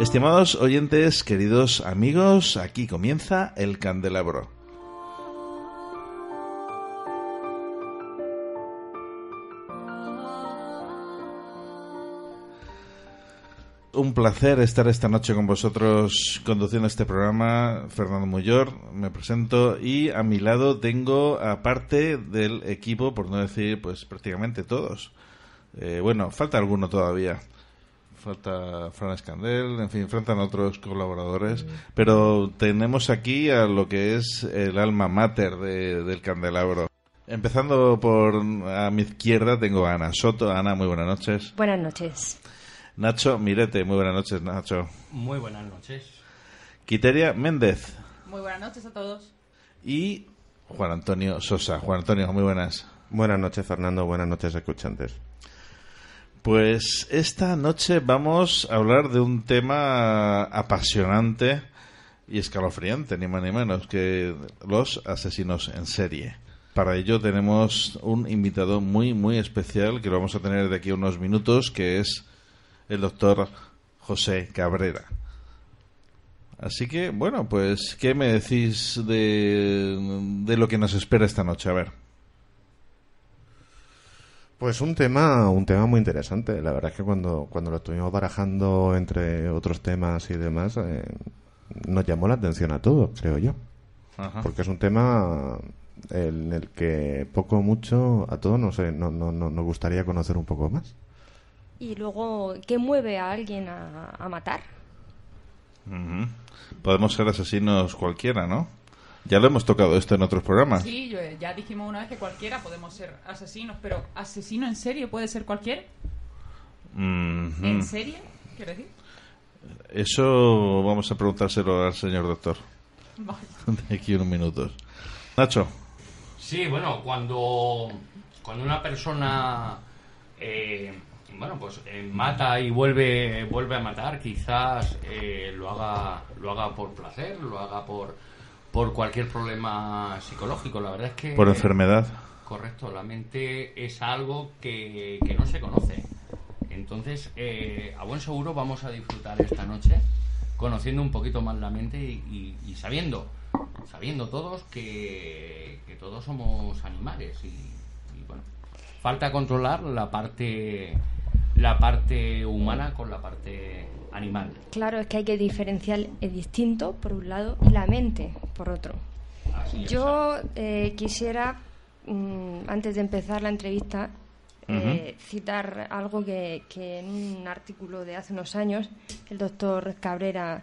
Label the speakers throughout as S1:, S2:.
S1: Estimados oyentes, queridos amigos, aquí comienza el candelabro. Un placer estar esta noche con vosotros conduciendo este programa. Fernando Muyor, me presento y a mi lado tengo a parte del equipo, por no decir pues prácticamente todos. Eh, bueno, falta alguno todavía falta Fran Escandel, en fin, faltan otros colaboradores, pero tenemos aquí a lo que es el alma mater del candelabro. Empezando por a mi izquierda tengo a Ana Soto. Ana, muy buenas noches.
S2: Buenas noches.
S1: Nacho Mirete, muy buenas noches, Nacho.
S3: Muy buenas noches.
S1: Quiteria Méndez.
S4: Muy buenas noches a todos.
S1: Y Juan Antonio Sosa. Juan Antonio, muy buenas.
S5: Buenas noches, Fernando. Buenas noches, escuchantes.
S1: Pues esta noche vamos a hablar de un tema apasionante y escalofriante, ni más ni menos, que los asesinos en serie. Para ello tenemos un invitado muy, muy especial que lo vamos a tener de aquí a unos minutos, que es el doctor José Cabrera. Así que, bueno, pues, ¿qué me decís de, de lo que nos espera esta noche? A ver.
S5: Pues un tema, un tema muy interesante. La verdad es que cuando, cuando lo estuvimos barajando entre otros temas y demás, eh, nos llamó la atención a todos, creo yo. Porque es un tema en el que poco o mucho a todos no no, no, nos gustaría conocer un poco más.
S2: Y luego, ¿qué mueve a alguien a, matar?
S1: Podemos ser asesinos cualquiera, ¿no? Ya lo hemos tocado esto en otros programas.
S4: Sí, ya dijimos una vez que cualquiera podemos ser asesinos, pero ¿asesino en serio puede ser cualquiera? ¿En serio? Quiero decir.
S1: Eso vamos a preguntárselo al señor doctor. De aquí unos minutos. Nacho.
S3: Sí, bueno, cuando, cuando una persona eh, bueno, pues eh, mata y vuelve, vuelve a matar, quizás eh, lo, haga, lo haga por placer, lo haga por por cualquier problema psicológico. La verdad es que...
S1: Por enfermedad.
S3: Correcto, la mente es algo que, no se conoce. Entonces, eh, a buen seguro vamos a disfrutar esta noche conociendo un poquito más la mente y, sabiendo, sabiendo todos que, que, todos somos animales y, y, bueno, falta controlar la parte, la parte humana con la parte animal.
S2: Claro, es que hay que diferenciar el distinto por un lado y la mente por otro. Yo eh, quisiera, mm, antes de empezar la entrevista, eh, citar algo que, en un artículo de hace unos años el doctor Cabrera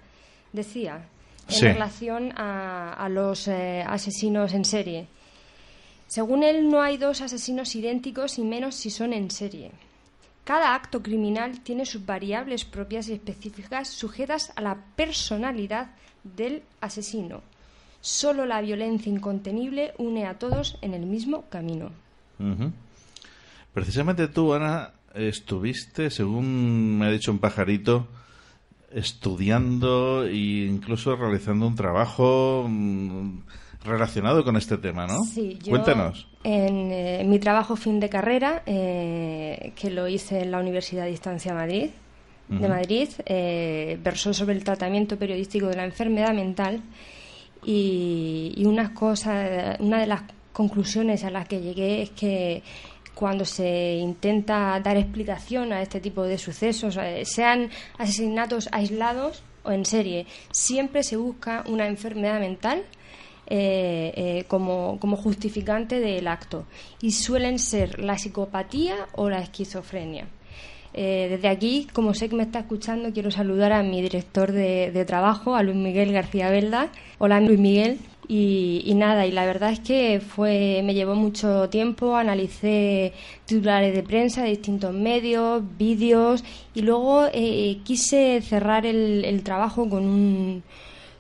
S2: decía. en relación a, los eh, asesinos en serie. Según él, no hay dos asesinos idénticos y menos si son en serie. Cada acto criminal tiene sus variables propias y específicas sujetas a la personalidad del asesino. Solo la violencia incontenible une a todos en el mismo camino.
S1: Precisamente tú, Ana, estuviste, según me ha dicho un pajarito, estudiando e incluso realizando un trabajo mm, relacionado con este tema, ¿no?
S2: Sí, yo
S1: Cuéntanos.
S2: En eh, mi trabajo fin de carrera, eh, que lo hice en la Universidad de Distancia Madrid, de Madrid, eh, versó sobre el tratamiento periodístico de la enfermedad mental y, y unas cosas, una de las conclusiones a las que llegué es que cuando se intenta dar explicación a este tipo de sucesos, eh, sean asesinatos aislados o en serie, siempre se busca una enfermedad mental eh, eh, como, como, justificante del acto y suelen ser la psicopatía o la esquizofrenia. desde aquí, como sé que me está escuchando, quiero saludar a mi director de, trabajo, a Luis Miguel García Velda. Hola Luis Miguel, y, nada, y la verdad es que fue, me llevó mucho tiempo, analicé titulares de prensa de distintos medios, vídeos, y luego eh, quise cerrar el, trabajo con un,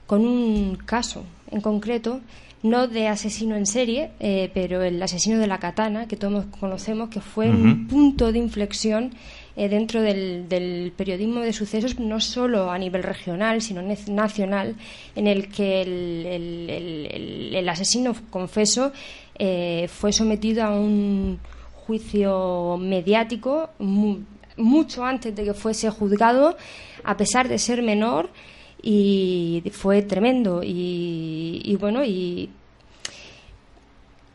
S2: con un caso en concreto, no de asesino en serie, eh, pero el asesino de la katana, que todos conocemos, que fue un punto de inflexión eh, dentro del, periodismo de sucesos, no solo a nivel regional, sino nacional, en el que el, asesino confeso eh, fue sometido a un juicio mediático mucho antes de que fuese juzgado, a pesar de ser menor, y fue tremendo. Y, y bueno, y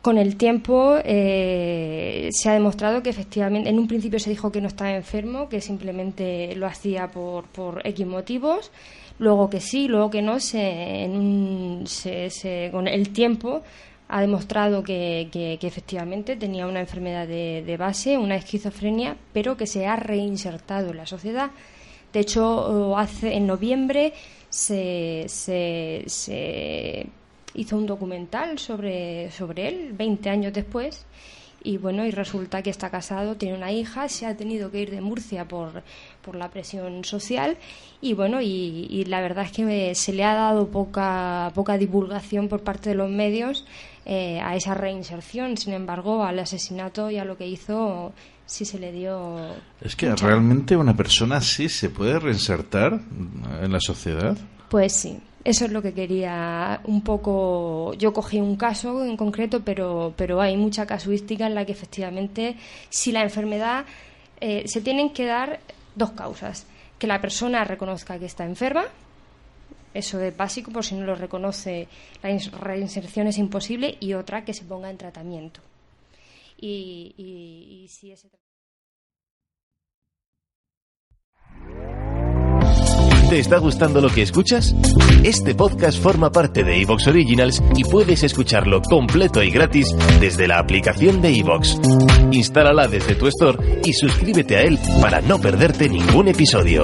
S2: con el tiempo eh, se ha demostrado que efectivamente, en un principio se dijo que no estaba enfermo, que simplemente lo hacía por, por X motivos, luego que sí, luego que no, se, con el tiempo ha demostrado que, efectivamente tenía una enfermedad de, base, una esquizofrenia, pero que se ha reinsertado en la sociedad. De hecho, hace, en noviembre se, se hizo un documental sobre, sobre él 20 años después y bueno, y resulta que está casado, tiene una hija, se ha tenido que ir de Murcia por, por la presión social y bueno, y, la verdad es que se le ha dado poca, poca divulgación por parte de los medios eh, a esa reinserción, sin embargo, al asesinato y a lo que hizo sí se le dio...
S1: Es que realmente una persona así se puede reinsertar en la sociedad.
S2: Pues sí, eso es lo que quería un poco. Yo cogí un caso en concreto, pero, pero hay mucha casuística en la que efectivamente, si la enfermedad. Eh, se tienen que dar dos causas. Que la persona reconozca que está enferma, eso es básico, por si no lo reconoce, la reinserción es imposible, y otra, que se ponga en tratamiento. Y, si ese
S6: ¿Te está gustando lo que escuchas? Este podcast forma parte de Evox Originals y puedes escucharlo completo y gratis desde la aplicación de Evox. Instálala desde tu store y suscríbete a él para no perderte ningún episodio.